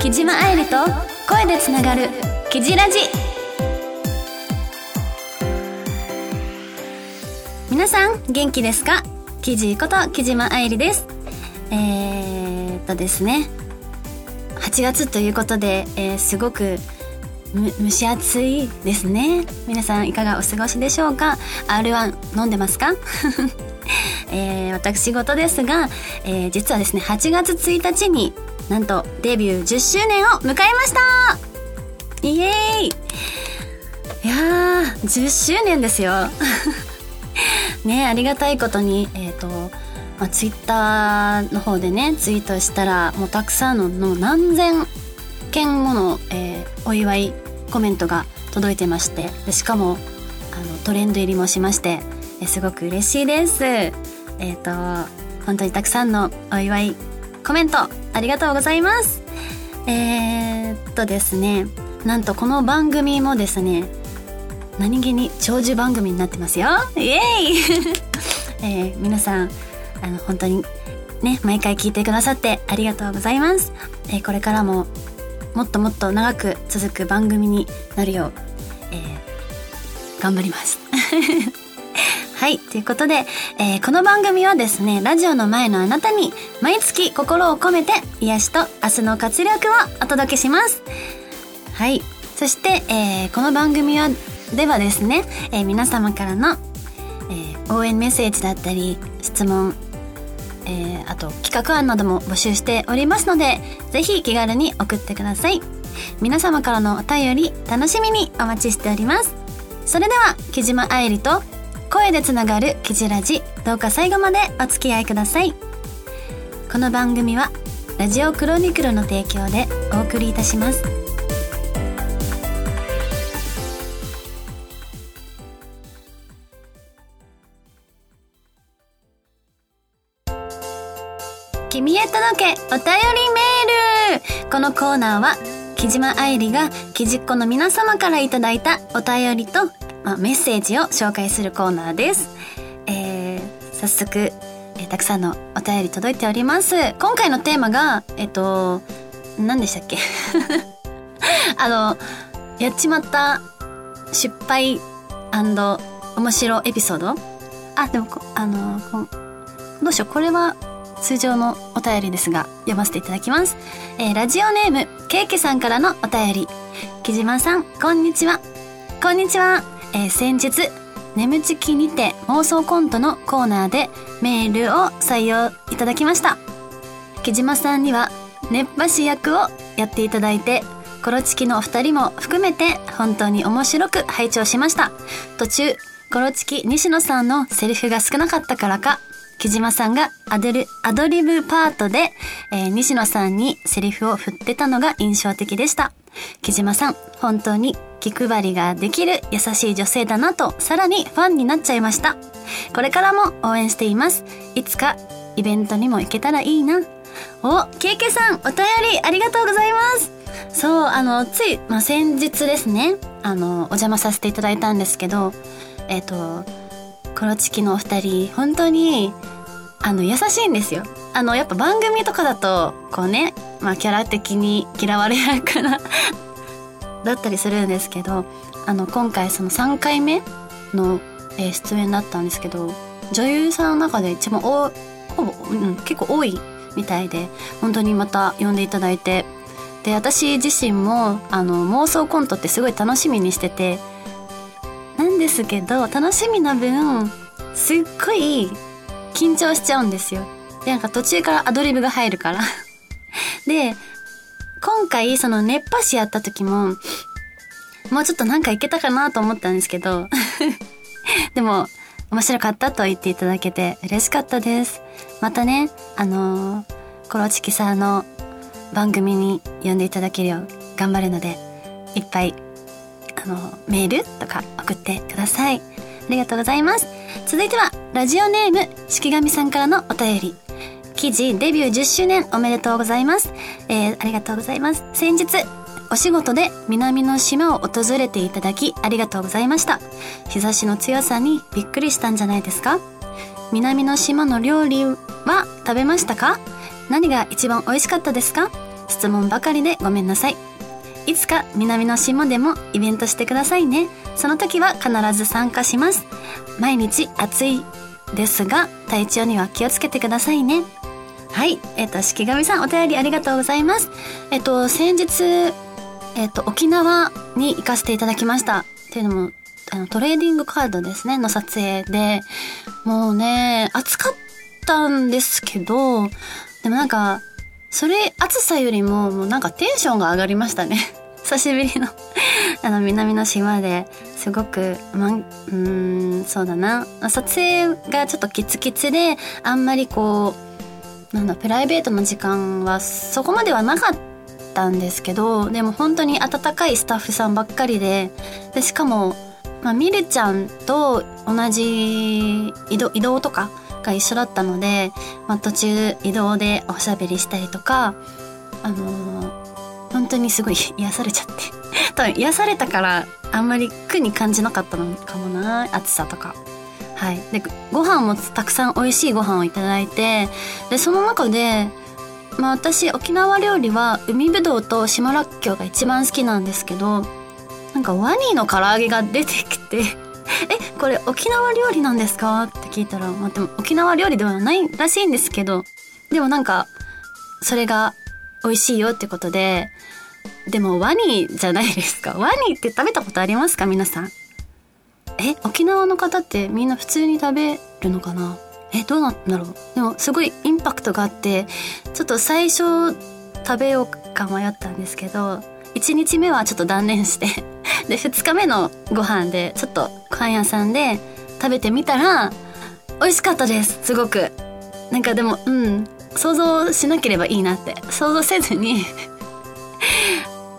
木島愛理と声でつながる「キジラジ」皆さん元気ですか？キジこと木島愛理です。えー、っとですね。8月ということで、えー、すごく蒸し暑いですね。皆さんいかがお過ごしでしょうか？R1 飲んでますか？えー、私事ですが、えー、実はですね8月1日になんとデビュー10周年を迎えました！イエーイ！いやー10周年ですよ。ねありがたいことにえっ、ー、と、まあ、ツイッターの方でねツイートしたらもうたくさんのの何千件もの、えー、お祝いコメントが届いてましてでしかもあのトレンド入りもしましてえすごく嬉しいですえっ、ー、と本当にたくさんのお祝いコメントありがとうございます。えー、っとですね、なんとこの番組もですね、何気に長寿番組になってますよ。イエーイ えー、皆さん、あの、本当にね、毎回聞いてくださってありがとうございます。えー、これからももっともっと長く続く番組になるよう、えー、頑張ります。はい。ということで、えー、この番組はですね、ラジオの前のあなたに、毎月心を込めて、癒しと明日の活力をお届けします。はい。そして、えー、この番組は、ではですね、えー、皆様からの、えー、応援メッセージだったり、質問、えー、あと企画案なども募集しておりますので、ぜひ気軽に送ってください。皆様からのお便り、楽しみにお待ちしております。それでは、木島愛理と声でつながるキジラジどうか最後までお付き合いくださいこの番組はラジオクロニクルの提供でお送りいたします君へ届けお便りメールこのコーナーは木島愛理が木じっ子の皆様からいただいたお便りとまあ、メッセージを紹介するコーナーです。えー、早速、えー、たくさんのお便り届いております。今回のテーマが、えっと、何でしたっけ？あの、やっちまった失敗面白エピソード？あ、でも、あの、どうしよう。これは通常のお便りですが、読ませていただきます。えー、ラジオネーム、ケーキさんからのお便り。木島さん、こんにちは。こんにちは。えー、先日、眠ちきにて妄想コントのコーナーでメールを採用いただきました。木島さんには熱波師役をやっていただいて、コロチキのお二人も含めて本当に面白く拝聴しました。途中、コロチキ西野さんのセリフが少なかったからか、木島さんがアドリアドリブパートで、えー、西野さんにセリフを振ってたのが印象的でした。木島さん、本当に気配りができる優しい女性だなと、さらにファンになっちゃいました。これからも応援しています。いつかイベントにも行けたらいいな。お、ケイケさん、お便りありがとうございます。そう、あの、つい、まあ、先日ですね、あの、お邪魔させていただいたんですけど、えっ、ー、と、コロチキのお二人、本当に、あの、優しいんですよ。あの、やっぱ番組とかだと、こうね、まあ、キャラ的に嫌われやから だったりするんですけどあの今回その3回目の、え、出演だったんですけど女優さんの中で一番おほぼ、うん、結構多いみたいで本当にまた呼んでいただいてで私自身もあの妄想コントってすごい楽しみにしててなんですけど楽しみな分すっごい緊張しちゃうんですよ。でなんか途中からアドリブが入るから。で今回その熱波師やった時も、もうちょっとなんかいけたかなと思ったんですけど、でも、面白かったと言っていただけて嬉しかったです。またね、あのー、コロチキさんの番組に呼んでいただけるよう頑張るので、いっぱい、あの、メールとか送ってください。ありがとうございます。続いては、ラジオネーム、式神さんからのお便り。記事デビュー10周年おめでとうございます。えー、ありがとうございます。先日、お仕事で南の島を訪れていただきありがとうございました日差しの強さにびっくりしたんじゃないですか？南の島の料理は食べましたか？何が一番美味しかったですか？質問ばかりでごめんなさいいつか南の島でもイベントしてくださいね。その時は必ず参加します。毎日暑いですが体調には気をつけてくださいね。はい。えっ、ー、と式神さんお便りありがとうございます。えっ、ー、と先日えっ、ー、と沖縄に行かせていただきました。っていうのもあのトレーディングカードですねの撮影で。もうね暑かったんですけどでもなんかそれ暑さよりももうなんかテンションが上がりましたね。久しぶりの。あの南の島ですごくまうんそうだな。撮影がちょっとキツキツであんまりこうなんだプライベートの時間はそこまではなかったんですけどでも本当に温かいスタッフさんばっかりででしかも、まあ、ミルちゃんと同じ移動移動とかが一緒だったので、まあ、途中移動でおしゃべりしたりとかあのー本当にすごい 癒されちゃって。多分癒されたからあんまり苦に感じなかったのかもな暑さとか。はい。でご飯もたくさん美味しいご飯をいただいてでその中でまあ私沖縄料理は海ぶどうと島らっきょうが一番好きなんですけどなんかワニの唐揚げが出てきて えこれ沖縄料理なんですか？って聞いたら、まあ、でも沖縄料理ではないらしいんですけどでもなんかそれが美味しいよってことででもワニじゃないですか。ワニって食べたことありますか？皆さん。え沖縄の方ってみんな普通に食べるのかな？えどうなんだろう？でもすごいインパクトがあってちょっと最初食べようか迷ったんですけど1日目はちょっと断念してで2日目のご飯でちょっとご飯屋さんで食べてみたら美味しかったです。すごく。なんかでもうん。想像しなければいいなって。想像せずに。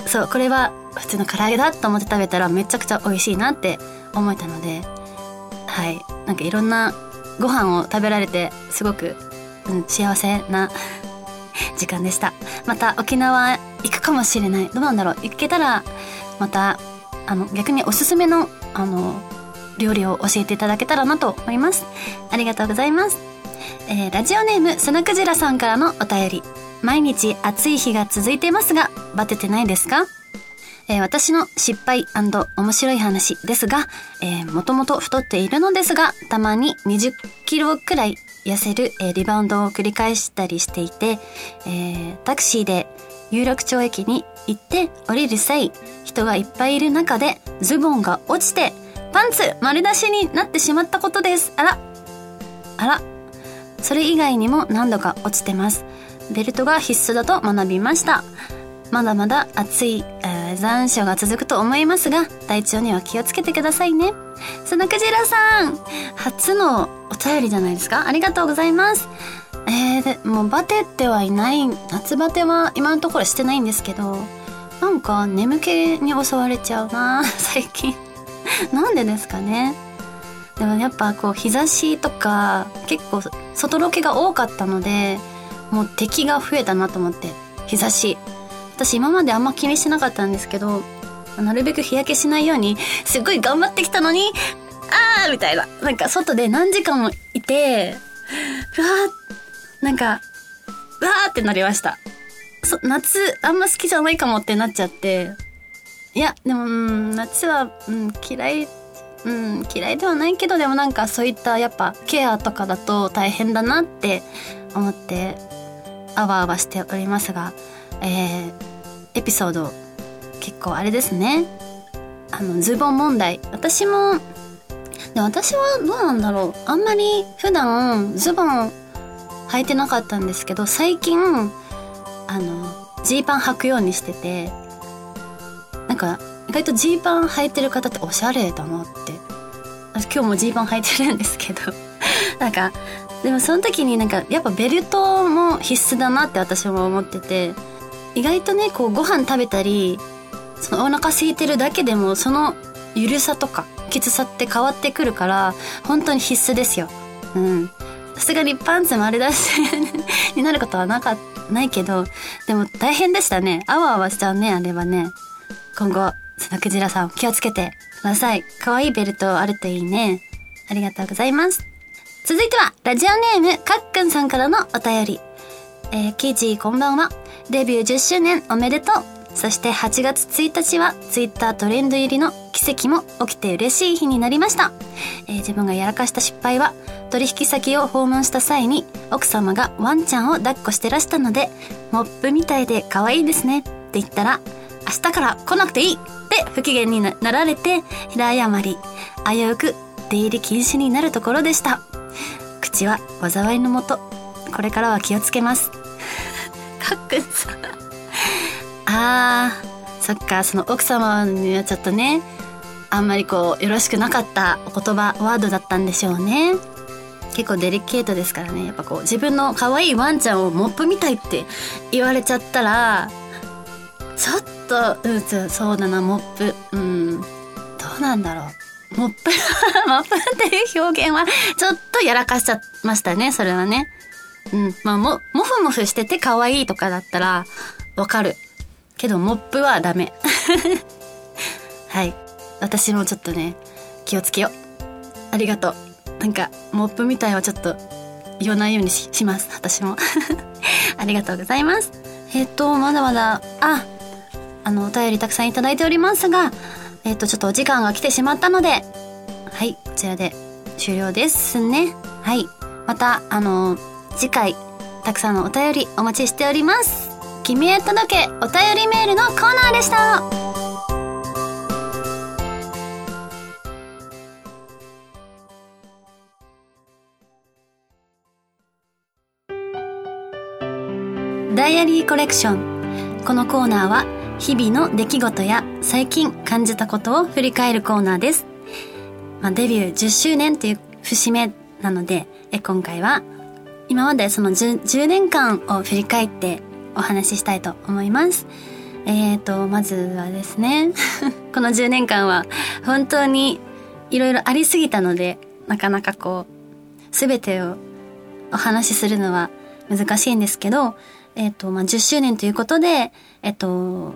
そうこれは普通の唐揚げだと思って食べたらめちゃくちゃ美味しいなって思えたので。はい。なんかいろんなご飯を食べられてすごく、うん、幸せな 時間でした。また沖縄行くかもしれない。どうなんだろう。行けたらまたあの逆におすすめのあの料理を教えていただけたらなと思います。ありがとうございます、えー、ラジオネームスナクジラさんからのお便り。毎日暑い日が続いていますがバテてないですか？えー、私の失敗面白い話ですが、えー、もともと太っているのですが、たまに20キロくらい痩せる、えー、リバウンドを繰り返したりしていて、えー、タクシーで有楽町駅に行って降りる際、人がいっぱいいる中でズボンが落ちて、パンツ丸出しになってしまったことです。あら。あら。それ以外にも何度か落ちてます。ベルトが必須だと学びました。まだまだ暑い、えー、残暑が続くと思いますが、体調には気をつけてくださいね。スナクジラさん、初のお便りじゃないですか？ありがとうございます。えー、でもうバテってはいない、夏バテは今のところしてないんですけど、なんか眠気に襲われちゃうな最近。なんでですかね。でもやっぱこう日差しとか結構外ロケが多かったので、もう敵が増えたなと思って、日差し。私今まであんま気にしてなかったんですけど、なるべく日焼けしないように、すごい頑張ってきたのに、あーみたいな。なんか外で何時間もいて、うわー、なんか、うわーってなりました。そ、夏あんま好きじゃないかもってなっちゃって、いや、でも、うん、夏は、うん、嫌い、うん、嫌いではないけど、でもなんかそういったやっぱケアとかだと大変だなって思って、あわあわしておりますが、えー、エピソード結構あれですね。あのズボン問題。私もで私はどうなんだろう。あんまり普段ズボン履いてなかったんですけど最近あのジーパン履くようにしててか意外とジーパン履いてる方っておしゃれだなって。私今日もジーパン履いてるんですけど。なんかでもその時になんかやっぱベルトも必須だなって私も思ってて。意外とねこうご飯食べたりそのお腹空いてるだけでもそのゆるさとかきつさって変わってくるから本当に必須ですよ。うん。さすがにパンツ丸出しになることはなかないけど、でも大変でしたね。あわあわしちゃうね、あれはね。今後、そのクジラさん気をつけてください。可愛いベルトあるといいね。ありがとうございます。続いては、ラジオネーム、かっくんさんからのお便り。えー、キーチこんばんは。デビュー10周年おめでとう。そして8月1日はツイッタートレンド入りの奇跡も起きて嬉しい日になりました。えー、自分がやらかした失敗は取引先を訪問した際に奥様がワンちゃんを抱っこしてらしたのでモップみたいで可愛いですねって言ったら明日から来なくていい。って不機嫌になられて平謝り危うく出入り禁止になるところでした。口は災いのもと。これからは気をつけます。かっくんさ。んあーそっか。その奥様にはちょっとねあんまりこうよろしくなかったお言葉ワードだったんでしょうね。結構デリケートですからね。やっぱこう自分の可愛いワンちゃんをモップみたいって言われちゃったらちょっとうんそうだなモップ。うん。どうなんだろう。モップ モップっていう表現はちょっとやらかしちゃいましたねそれはね。うん。まあもモフモフしてて可愛いとかだったらわかる。けどモップはダメ。はい。私もちょっとね気をつけよう。ありがとう。なんかモップみたいはちょっと言わないようにします。私も。ありがとうございます。えっ、とまだまだああのお便りたくさんいただいておりますがえっ、ー、とちょっとお時間が来てしまったのではいこちらで終了ですね。はいまたあの次回たくさんのお便りお待ちしております。君へ届けお便りメールのコーナーでした。ダイアリーコレクション。このコーナーは日々の出来事や最近感じたことを振り返るコーナーです、まあ、デビュー10周年という節目なのでえ今回は今までその 10, 10年間を振り返ってお話ししたいと思います。えーと、まずはですね、この10年間は本当にいろいろありすぎたので、なかなかこう、すべてをお話しするのは難しいんですけど、えっ、ー、と、まあ、10周年ということで、えっ、ー、と、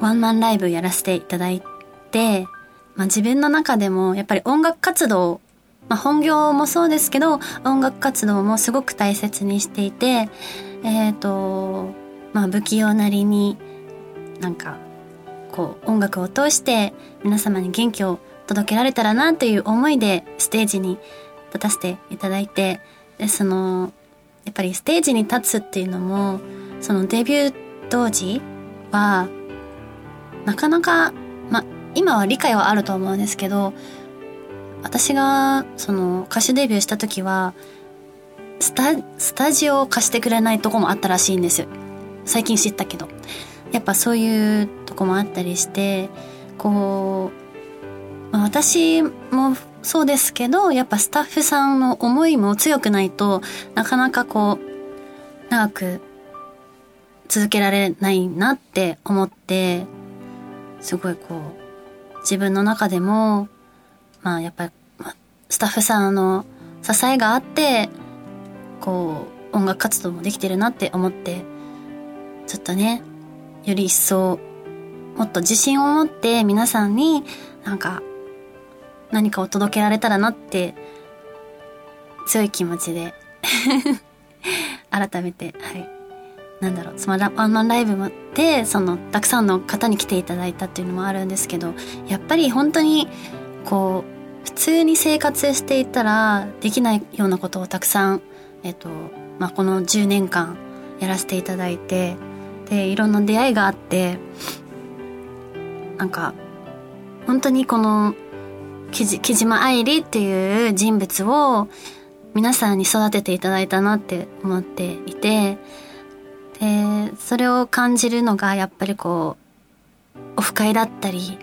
ワンマンライブやらせていただいて、まあ、自分の中でもやっぱり音楽活動、まあ、本業もそうですけど、音楽活動もすごく大切にしていて、えっ、ー、と、まあ不器用なりになんかこう音楽を通して皆様に元気を届けられたらなという思いでステージに立たせていただいて、で、その、やっぱりステージに立つっていうのも、そのデビュー当時は、なかなか、ま、今は理解はあると思うんですけど、私がその歌手デビューした時は、スタ、スタジオを貸してくれないとこもあったらしいんです最近知ったけど。やっぱそういうとこもあったりして、こう、ま、私もそうですけど、やっぱスタッフさんの思いも強くないとなかなかこう、長く続けられないなって思って、すごいこう、自分の中でも、まあやっぱり、スタッフさんの支えがあって、こう、音楽活動もできてるなって思って、ちょっとね、より一層、もっと自信を持って皆さんになんか何かを届けられたらなって強い気持ちで 改めて、はい。なんだろう、そのワンマンライブで、その、たくさんの方に来ていただいたっていうのもあるんですけど、やっぱり本当に、こう、普通に生活していたらできないようなことをたくさんえっと、まあ、この10年間やらせていただいて、で、いろんな出会いがあって、なんか、本当にこの、木島愛理っていう人物を皆さんに育てていただいたなって思っていて、それを感じるのがやっぱりこう、オフ会だったり、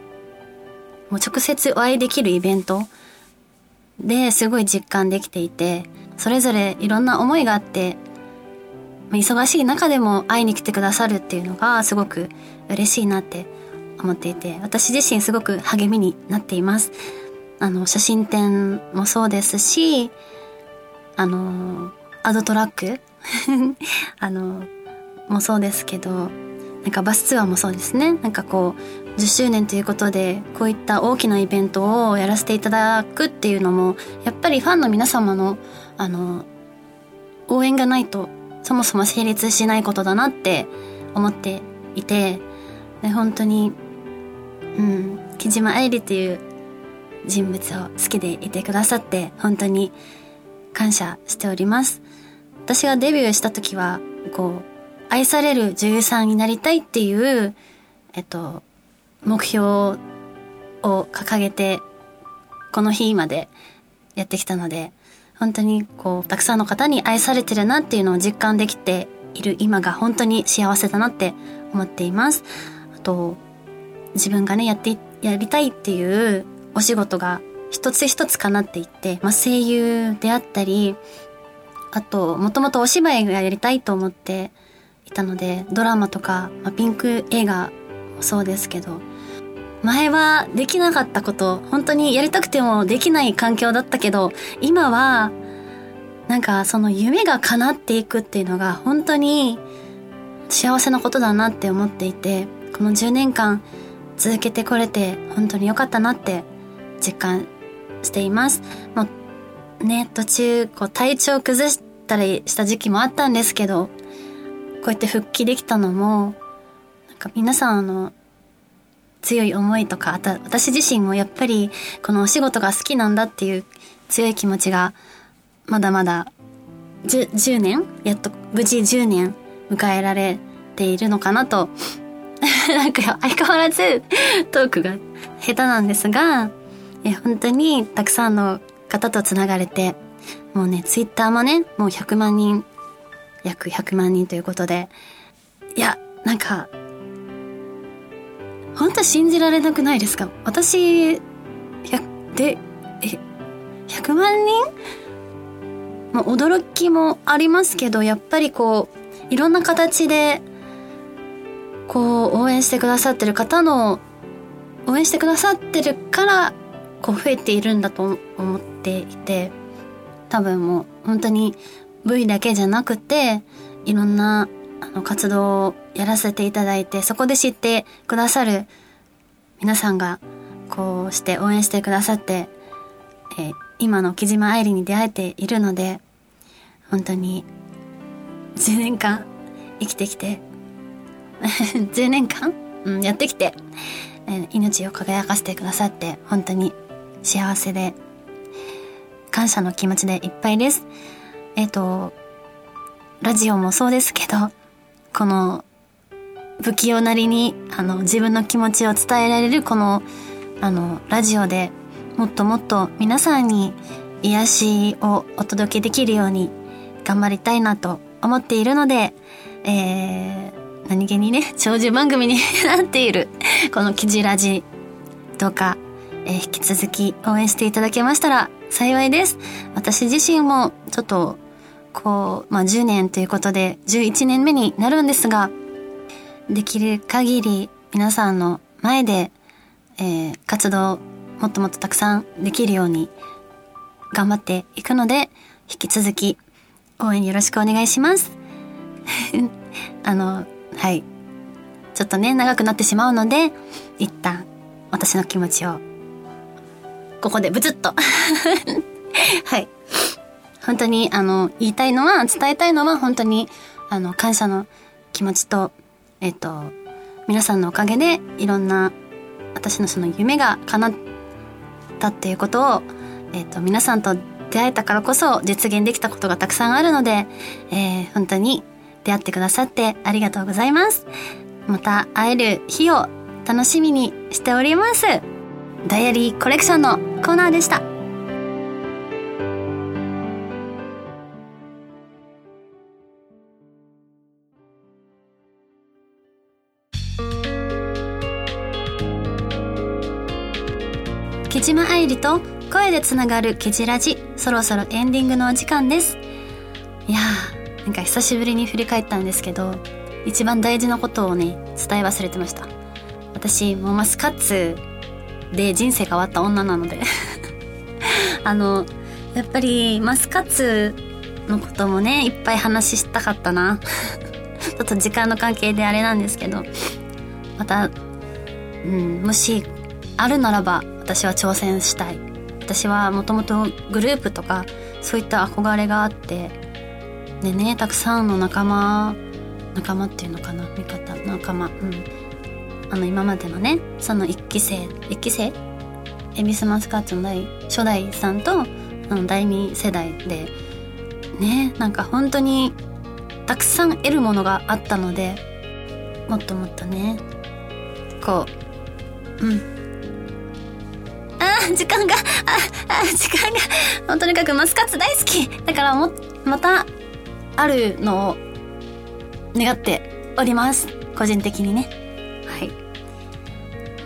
もう直接お会いできるイベントですごい実感できていて、それぞれいろんな思いがあって、忙しい中でも会いに来てくださるっていうのがすごく嬉しいなって思っていて、私自身すごく励みになっています。あの、写真展もそうですし、あの、アドトラック？あの、もそうですけどなんかバスツアーもそうですね。なんかこう10周年ということでこういった大きなイベントをやらせていただくっていうのもやっぱりファンの皆様のあの応援がないとそもそも成立しないことだなって思っていてで本当にうん木島愛理という人物を好きでいてくださって本当に感謝しております。私がデビューした時はこう愛される女優さんになりたいっていうえっと目標を掲げてこの日までやってきたので本当にこうたくさんの方に愛されてるなっていうのを実感できている今が本当に幸せだなって思っています。あと自分がねやってやりたいっていうお仕事が一つ一つ叶っていって、まあ、声優であったりあともともとお芝居がやりたいと思っていたのでドラマとか、まあ、ピンク映画もそうですけど前はできなかったこと本当にやりたくてもできない環境だったけど今はなんかその夢が叶っていくっていうのが本当に幸せなことだなって思っていてこの10年間続けてこれて本当に良かったなって実感しています。もうね、途中こう体調崩したりした時期もあったんですけど、こうやって復帰できたのも、なんか皆さんあの、強い思いとか、あと私自身もやっぱりこのお仕事が好きなんだっていう強い気持ちが、まだまだ 10, 10年やっと無事10年迎えられているのかなと なんか相変わらずトークが下手なんですが、え本当にたくさんの方とつながれて、もうね、ツイッターもね、もう100万人、約100万人ということで、いや、なんか、本当信じられなくないですか？私、で、え、100万人？もう驚きもありますけど、やっぱりこう、いろんな形で、こう、応援してくださってる方の、応援してくださってるから、こう増えているんだと思っていて、多分もう本当に V だけじゃなくて、いろんなあの活動をやらせていただいて、そこで知ってくださる皆さんがこうして応援してくださって、えー、今の木島愛理に出会えているので、本当に10年間生きてきて、10年間、うん、やってきて、えー、命を輝かせてくださって本当に幸せで、感謝の気持ちでいっぱいです。えっ、ー、と、ラジオもそうですけど、この、不器用なりに、あの、自分の気持ちを伝えられるこの、あの、ラジオでもっともっと皆さんに癒しをお届けできるように頑張りたいなと思っているので、えー、何気にね、長寿番組に なっている、このキジラジ、どうかえー、引き続き応援していただけましたら幸いです。私自身もちょっと、こう、まあ、10年ということで11年目になるんですが、できる限り皆さんの前で、えー、活動もっともっとたくさんできるように頑張っていくので、引き続き応援よろしくお願いします。あの、はい。ちょっとね、長くなってしまうので、一旦私の気持ちをここでブツッと はい。本当に、あの、言いたいのは、伝えたいのは、本当に、あの、感謝の気持ちと、えっと、皆さんのおかげで、いろんな、私のその夢が叶ったっていうことを、えっと、皆さんと出会えたからこそ実現できたことがたくさんあるので、えー、本当に出会ってくださってありがとうございます。また会える日を楽しみにしております。ダイアリーコレクションのコーナーでした。木島愛理と声でつながるキジラジ。そろそろエンディングのお時間です。いやーなんか久しぶりに振り返ったんですけど一番大事なことをね伝え忘れてました。私もうマスカッツで人生変わった女なので。あのやっぱりマスカッツのこともねいっぱい話したかったな。ちょっと時間の関係であれなんですけど。また、うん、もしあるならば私は挑戦したい。私はもともとグループとかそういった憧れがあってでねたくさんの仲間仲間っていうのかな味方仲間うん。あの今までのねその1期生1期生？エビスマスカッツの第初代さんとあの第2世代でねなんか本当にたくさん得るものがあったのでもっともっとねこううん。時間がああ時間がとにかくマスカッツ大好き。だからもまたあるのを願っております。個人的にね。はい。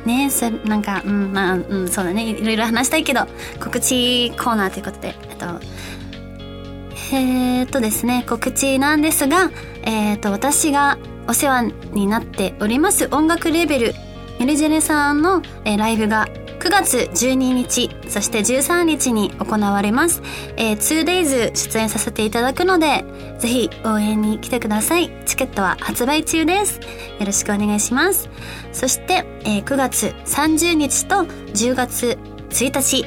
ねそれなんかうんまあうんそうだね。いろいろ話したいけど告知コーナーということで。えっとえー、っとですね。告知なんですがえー、っと私がお世話になっております音楽レベルメルジェネさんの、えー、ライブが9月12日、そして13日に行われます。えー、2days 出演させていただくので、ぜひ応援に来てください。チケットは発売中です。よろしくお願いします。そして、えー、9月30日と10月1日、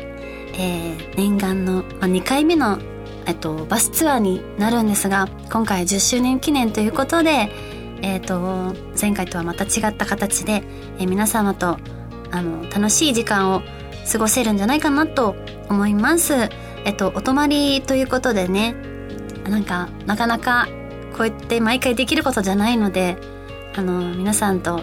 えー、念願の、まあ、2回目の、えっと、バスツアーになるんですが、今回10周年記念ということで、えっ、ー、と、前回とはまた違った形で、えー、皆様とあの、楽しい時間を過ごせるんじゃないかなと思います。えっと、お泊まりということでね、なんか、なかなかこうやって毎回できることじゃないので、あの、皆さんと、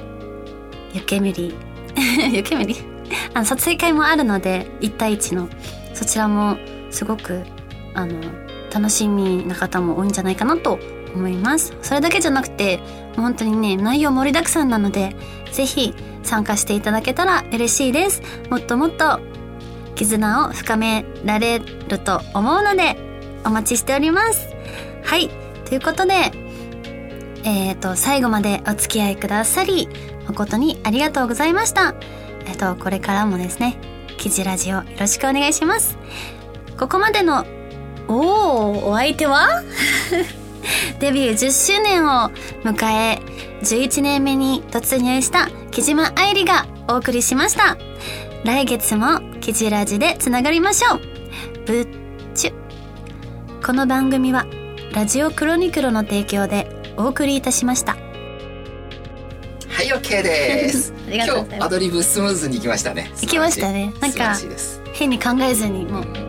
湯煙、湯煙？あの、撮影会もあるので、1対1の、そちらもすごく、あの、楽しみな方も多いんじゃないかなと思います。それだけじゃなくて、本当にね、内容盛りだくさんなので、ぜひ参加していただけたら嬉しいです。もっともっと絆を深められると思うので、お待ちしております。はい。ということで、えっ、ー、と、最後までお付き合いくださり、誠にありがとうございました。えっ、ー、と、これからもですね、記事ラジオよろしくお願いします。ここまでの、おお、お相手は？デビュー10周年を迎え、11年目に突入した木島愛理がお送りしました。来月もキジラジでつながりましょう。ぶっちゅ。この番組はラジオクロニクロの提供でお送りいたしました。はい、OK です。ありがとうございます。アドリブスムーズにいきましたね。いきましたね。なんか、変に考えずにもう。